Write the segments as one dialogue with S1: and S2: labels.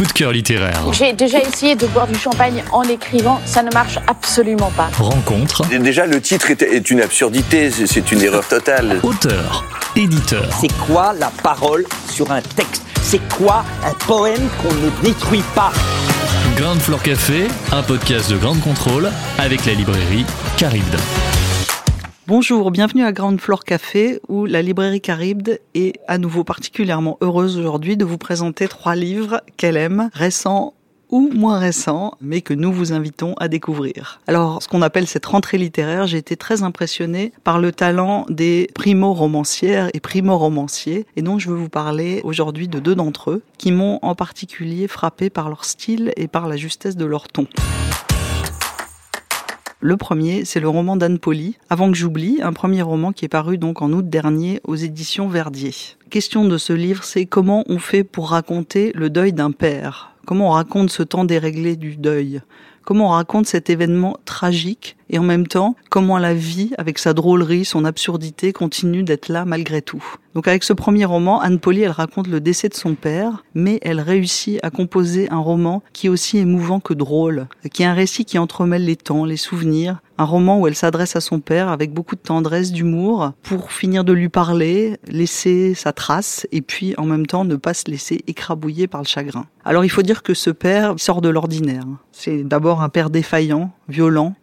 S1: Coup de cœur littéraire.
S2: J'ai déjà essayé de boire du champagne en écrivant, ça ne marche absolument pas.
S1: Rencontre.
S3: Déjà, le titre est, une absurdité, c'est- une erreur totale.
S1: Auteur. Éditeur.
S4: C'est quoi la parole sur un texte? C'est quoi un poème qu'on ne détruit pas?
S1: Ground Floor Café, un podcast de Grande Contrôle avec la librairie Caribde.
S5: Bonjour, bienvenue à Ground Floor Café où la librairie Caribde est à nouveau particulièrement heureuse aujourd'hui de vous présenter trois livres qu'elle aime, récents ou moins récents, mais que nous vous invitons à découvrir. Alors, ce qu'on appelle cette rentrée littéraire, j'ai été très impressionnée par le talent des primo-romancières et primo-romanciers, et donc je veux vous parler aujourd'hui de deux d'entre eux, qui m'ont en particulier frappé par leur style et par la justesse de leur ton. Le premier, c'est le roman d'Anne Poli, Avant que j'oublie, un premier roman qui est paru donc en août dernier aux éditions Verdier. Question de ce livre, c'est comment on fait pour raconter le deuil d'un père? Comment on raconte ce temps déréglé du deuil? Comment on raconte cet événement tragique et en même temps, comment la vie, avec sa drôlerie, son absurdité, continue d'être là malgré tout. Donc avec ce premier roman, Anne Poli, elle raconte le décès de son père, mais elle réussit à composer un roman qui est aussi émouvant que drôle, qui est un récit qui entremêle les temps, les souvenirs, un roman où elle s'adresse à son père avec beaucoup de tendresse, d'humour, pour finir de lui parler, laisser sa trace, et puis en même temps ne pas se laisser écrabouiller par le chagrin. Alors il faut dire que ce père sort de l'ordinaire. C'est d'abord un père défaillant, violent,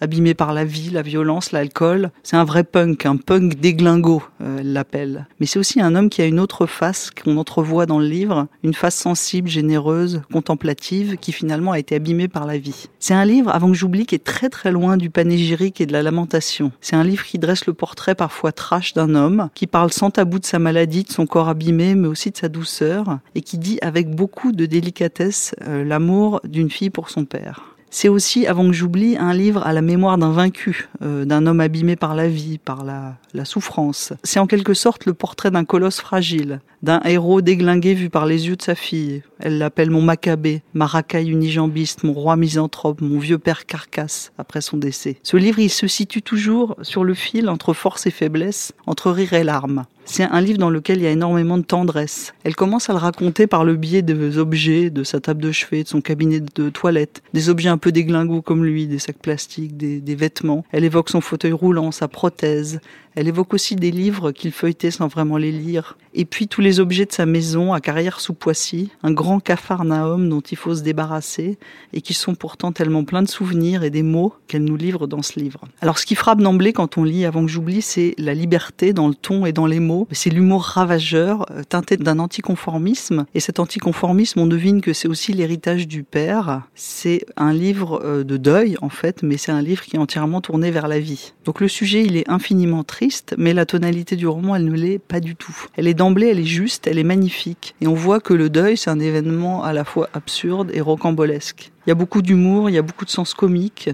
S5: abîmé par la vie, la violence, l'alcool. C'est un vrai punk, un punk déglingo, euh, elle l'appelle. Mais c'est aussi un homme qui a une autre face qu'on entrevoit dans le livre, une face sensible, généreuse, contemplative, qui finalement a été abîmée par la vie. C'est un livre, avant que j'oublie, qui est très très loin du panégyrique et de la lamentation. C'est un livre qui dresse le portrait parfois trash d'un homme, qui parle sans tabou de sa maladie, de son corps abîmé, mais aussi de sa douceur, et qui dit avec beaucoup de délicatesse euh, l'amour d'une fille pour son père. C'est aussi, avant que j'oublie, un livre à la mémoire d'un vaincu, euh, d'un homme abîmé par la vie, par la, la souffrance. C'est en quelque sorte le portrait d'un colosse fragile, d'un héros déglingué vu par les yeux de sa fille. Elle l'appelle mon macabé, ma racaille unijambiste, mon roi misanthrope, mon vieux père carcasse, après son décès. Ce livre, il se situe toujours sur le fil entre force et faiblesse, entre rire et larmes. C'est un livre dans lequel il y a énormément de tendresse. Elle commence à le raconter par le biais des objets, de sa table de chevet, de son cabinet de toilette, des objets un peu déglingos comme lui, des sacs plastiques, des, des vêtements. Elle évoque son fauteuil roulant, sa prothèse. Elle évoque aussi des livres qu'il feuilletait sans vraiment les lire. Et puis tous les objets de sa maison à carrière sous Poissy, un grand capharnaüm dont il faut se débarrasser et qui sont pourtant tellement pleins de souvenirs et des mots qu'elle nous livre dans ce livre. Alors ce qui frappe d'emblée quand on lit avant que j'oublie, c'est la liberté dans le ton et dans les mots. C'est l'humour ravageur euh, teinté d'un anticonformisme. Et cet anticonformisme, on devine que c'est aussi l'héritage du père. C'est un livre euh, de deuil en fait, mais c'est un livre qui est entièrement tourné vers la vie. Donc le sujet, il est infiniment triste, mais la tonalité du roman, elle ne l'est pas du tout. Elle est d'emblée, elle est juste, elle est magnifique. Et on voit que le deuil, c'est un événement à la fois absurde et rocambolesque. Il y a beaucoup d'humour, il y a beaucoup de sens comique,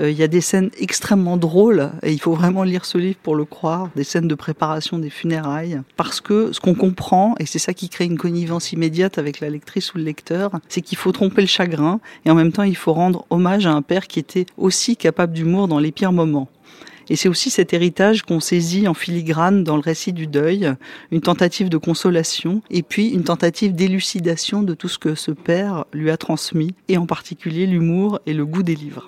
S5: euh, il y a des scènes extrêmement drôles, et il faut vraiment lire ce livre pour le croire, des scènes de préparation des funérailles, parce que ce qu'on comprend, et c'est ça qui crée une connivence immédiate avec la lectrice ou le lecteur, c'est qu'il faut tromper le chagrin, et en même temps il faut rendre hommage à un père qui était aussi capable d'humour dans les pires moments. Et c'est aussi cet héritage qu'on saisit en filigrane dans le récit du deuil, une tentative de consolation et puis une tentative d'élucidation de tout ce que ce père lui a transmis, et en particulier l'humour et le goût des livres.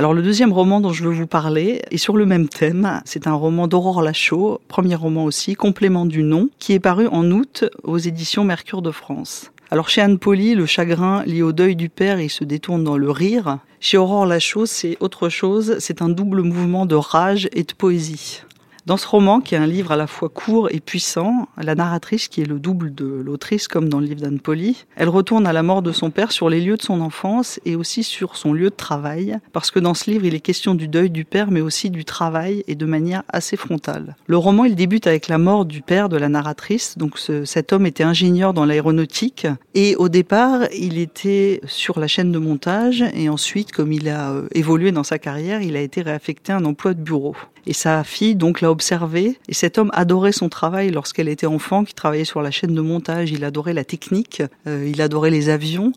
S5: Alors le deuxième roman dont je veux vous parler est sur le même thème. C'est un roman d'Aurore Lachaud, premier roman aussi, complément du nom, qui est paru en août aux éditions Mercure de France. Alors chez Anne Poli, le chagrin lié au deuil du père, il se détourne dans le rire. Chez Aurore Lachaud, c'est autre chose, c'est un double mouvement de rage et de poésie. Dans ce roman, qui est un livre à la fois court et puissant, la narratrice, qui est le double de l'autrice, comme dans le livre d'Anne Polly, elle retourne à la mort de son père sur les lieux de son enfance et aussi sur son lieu de travail, parce que dans ce livre, il est question du deuil du père, mais aussi du travail et de manière assez frontale. Le roman, il débute avec la mort du père de la narratrice. Donc ce, cet homme était ingénieur dans l'aéronautique et au départ, il était sur la chaîne de montage et ensuite, comme il a euh, évolué dans sa carrière, il a été réaffecté à un emploi de bureau. Et sa fille, donc, l'a Et cet homme adorait son travail lorsqu'elle était enfant, qui travaillait sur la chaîne de montage. Il adorait la technique, euh, il adorait les avions.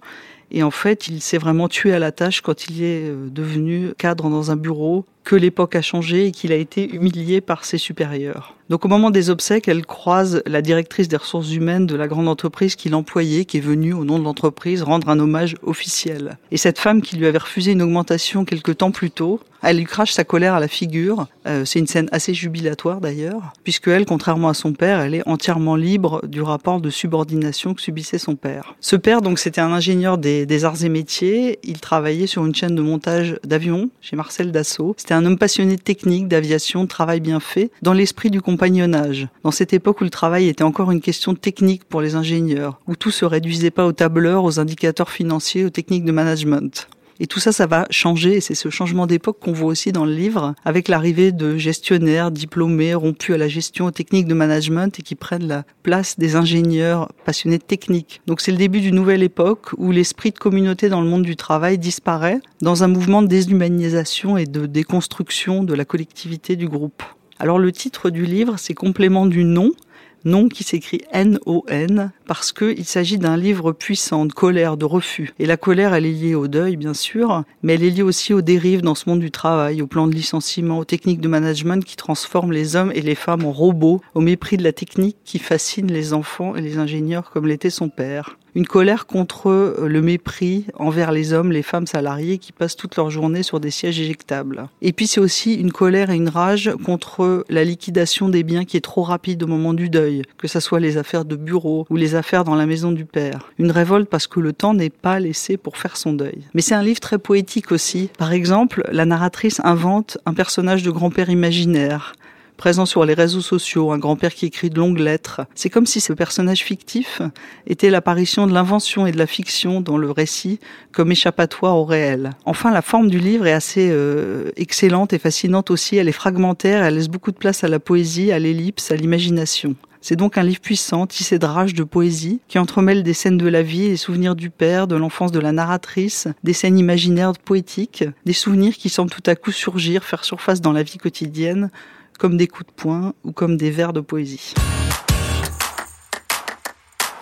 S5: Et en fait, il s'est vraiment tué à la tâche quand il est euh, devenu cadre dans un bureau, que l'époque a changé et qu'il a été humilié par ses supérieurs. Donc au moment des obsèques, elle croise la directrice des ressources humaines de la grande entreprise qui l'employait, qui est venue au nom de l'entreprise rendre un hommage officiel. Et cette femme qui lui avait refusé une augmentation quelque temps plus tôt, elle lui crache sa colère à la figure. Euh, c'est une scène assez jubilatoire d'ailleurs, puisque elle, contrairement à son père, elle est entièrement libre du rapport de subordination que subissait son père. Ce père, donc, c'était un ingénieur des, arts et métiers. Il travaillait sur une chaîne de montage d'avions chez Marcel Dassault. Un homme passionné de technique, d'aviation, travail bien fait, dans l'esprit du compagnonnage. Dans cette époque où le travail était encore une question technique pour les ingénieurs, où tout se réduisait pas aux tableurs, aux indicateurs financiers, aux techniques de management. Et tout ça, ça va changer. Et c'est ce changement d'époque qu'on voit aussi dans le livre, avec l'arrivée de gestionnaires diplômés, rompus à la gestion, aux techniques de management et qui prennent la place des ingénieurs passionnés de technique. Donc c'est le début d'une nouvelle époque où l'esprit de communauté dans le monde du travail disparaît dans un mouvement de déshumanisation et de déconstruction de la collectivité du groupe. Alors le titre du livre, c'est complément du nom, nom qui s'écrit N-O-N, parce qu'il s'agit d'un livre puissant, de colère, de refus. Et la colère, elle est liée au deuil, bien sûr, mais elle est liée aussi aux dérives dans ce monde du travail, au plan de licenciement, aux techniques de management qui transforment les hommes et les femmes en robots, au mépris de la technique qui fascine les enfants et les ingénieurs comme l'était son père une colère contre euh, le mépris envers les hommes, les femmes salariés qui passent toute leur journée sur des sièges éjectables. Et puis c'est aussi une colère et une rage contre la liquidation des biens qui est trop rapide au moment du deuil, que ce soit les affaires de bureau ou les affaires dans la maison du père. Une révolte parce que le temps n'est pas laissé pour faire son deuil. Mais c'est un livre très poétique aussi. Par exemple, la narratrice invente un personnage de grand-père imaginaire présent sur les réseaux sociaux, un grand-père qui écrit de longues lettres. C'est comme si ce personnage fictif était l'apparition de l'invention et de la fiction dans le récit comme échappatoire au réel. Enfin, la forme du livre est assez euh, excellente et fascinante aussi. Elle est fragmentaire, elle laisse beaucoup de place à la poésie, à l'ellipse, à l'imagination. C'est donc un livre puissant, tissé de rage, de poésie, qui entremêle des scènes de la vie, des souvenirs du père, de l'enfance de la narratrice, des scènes imaginaires poétiques, des souvenirs qui semblent tout à coup surgir, faire surface dans la vie quotidienne, comme des coups de poing ou comme des vers de poésie.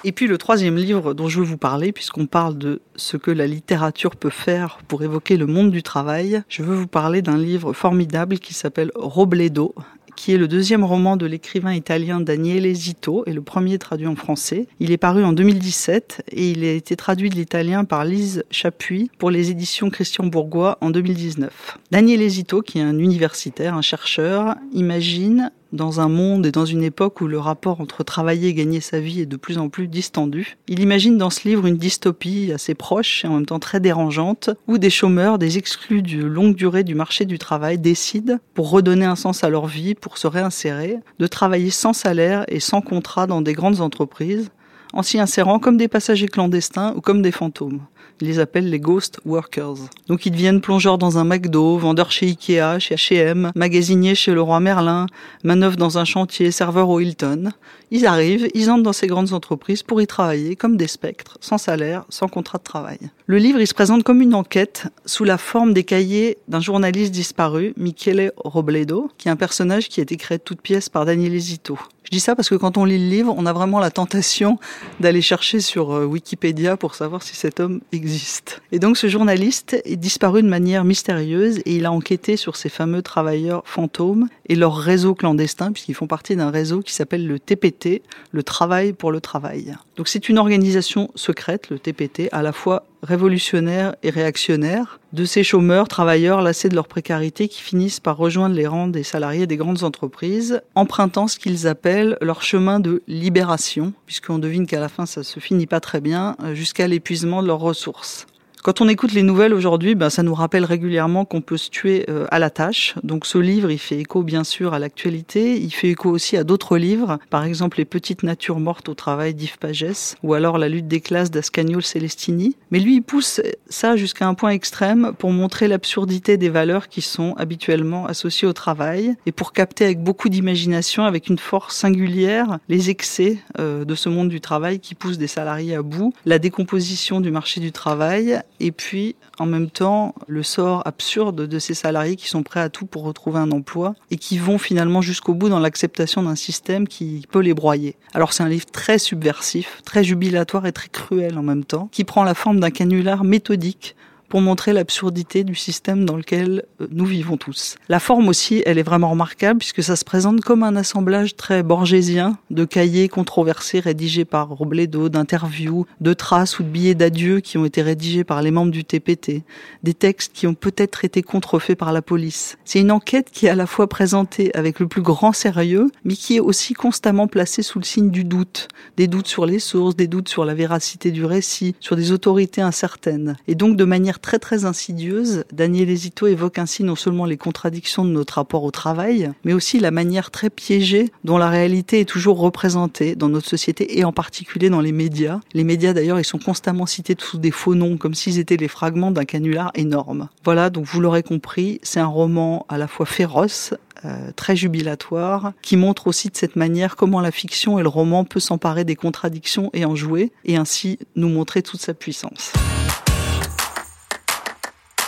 S5: Et puis le troisième livre dont je veux vous parler, puisqu'on parle de ce que la littérature peut faire pour évoquer le monde du travail, je veux vous parler d'un livre formidable qui s'appelle Robledo, qui est le deuxième roman de l'écrivain italien Daniele Zito et le premier traduit en français. Il est paru en 2017 et il a été traduit de l'italien par Lise Chapuis pour les éditions Christian Bourgois en 2019. Daniele Zito, qui est un universitaire, un chercheur, imagine dans un monde et dans une époque où le rapport entre travailler et gagner sa vie est de plus en plus distendu. Il imagine dans ce livre une dystopie assez proche et en même temps très dérangeante, où des chômeurs, des exclus de longue durée du marché du travail décident, pour redonner un sens à leur vie, pour se réinsérer, de travailler sans salaire et sans contrat dans des grandes entreprises, en s'y insérant comme des passagers clandestins ou comme des fantômes. Ils les appellent les ghost workers. Donc ils deviennent plongeurs dans un McDo, vendeurs chez Ikea, chez H&M, magasiniers chez le roi Merlin, manœuvres dans un chantier, serveurs au Hilton. Ils arrivent, ils entrent dans ces grandes entreprises pour y travailler comme des spectres, sans salaire, sans contrat de travail. Le livre, il se présente comme une enquête sous la forme des cahiers d'un journaliste disparu, Michele Robledo, qui est un personnage qui a été créé de toutes pièces par Daniel Zito. Je dis ça parce que quand on lit le livre, on a vraiment la tentation d'aller chercher sur euh, Wikipédia pour savoir si cet homme existe. Et donc ce journaliste est disparu de manière mystérieuse et il a enquêté sur ces fameux travailleurs fantômes et leur réseau clandestin, puisqu'ils font partie d'un réseau qui s'appelle le TPT, le Travail pour le Travail. Donc c'est une organisation secrète, le TPT, à la fois révolutionnaire et réactionnaire, de ces chômeurs, travailleurs lassés de leur précarité qui finissent par rejoindre les rangs des salariés des grandes entreprises, empruntant ce qu'ils appellent leur chemin de libération, puisqu'on devine qu'à la fin ça se finit pas très bien, euh, jusqu'à l'épuisement de leurs ressources. Quand on écoute les nouvelles aujourd'hui, ben, ça nous rappelle régulièrement qu'on peut se tuer euh, à la tâche. Donc ce livre, il fait écho bien sûr à l'actualité, il fait écho aussi à d'autres livres, par exemple Les petites natures mortes au travail d'Yves Pagès, ou alors La lutte des classes d'Ascagnol Celestini. Mais lui, il pousse ça jusqu'à un point extrême pour montrer l'absurdité des valeurs qui sont habituellement associées au travail et pour capter avec beaucoup d'imagination, avec une force singulière, les excès euh, de ce monde du travail qui pousse des salariés à bout, la décomposition du marché du travail et puis en même temps le sort absurde de ces salariés qui sont prêts à tout pour retrouver un emploi et qui vont finalement jusqu'au bout dans l'acceptation d'un système qui peut les broyer. Alors c'est un livre très subversif, très jubilatoire et très cruel en même temps, qui prend la forme d'un canular méthodique pour montrer l'absurdité du système dans lequel euh, nous vivons tous. La forme aussi, elle est vraiment remarquable puisque ça se présente comme un assemblage très borgésien de cahiers controversés rédigés par Robledo, d'interviews, de traces ou de billets d'adieu qui ont été rédigés par les membres du TPT, des textes qui ont peut-être été contrefaits par la police. C'est une enquête qui est à la fois présentée avec le plus grand sérieux, mais qui est aussi constamment placée sous le signe du doute, des doutes sur les sources, des doutes sur la véracité du récit, sur des autorités incertaines, et donc de manière très très insidieuse, Daniel Esito évoque ainsi non seulement les contradictions de notre rapport au travail, mais aussi la manière très piégée dont la réalité est toujours représentée dans notre société et en particulier dans les médias. Les médias d'ailleurs, ils sont constamment cités sous des faux noms, comme s'ils étaient les fragments d'un canular énorme. Voilà, donc vous l'aurez compris, c'est un roman à la fois féroce, euh, très jubilatoire, qui montre aussi de cette manière comment la fiction et le roman peut s'emparer des contradictions et en jouer, et ainsi nous montrer toute sa puissance.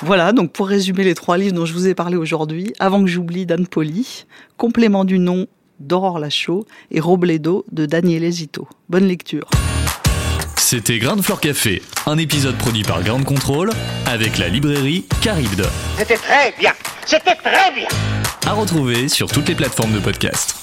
S5: Voilà, donc pour résumer les trois livres dont je vous ai parlé aujourd'hui, Avant que j'oublie d'Anne Poli, Complément du nom d'Aurore Lachaud et Robledo de Daniel Zito. Bonne lecture.
S1: C'était Grain de Fleur Café, un épisode produit par Grande Contrôle avec la librairie Caribde.
S6: C'était très bien, c'était très bien.
S1: À retrouver sur toutes les plateformes de podcast.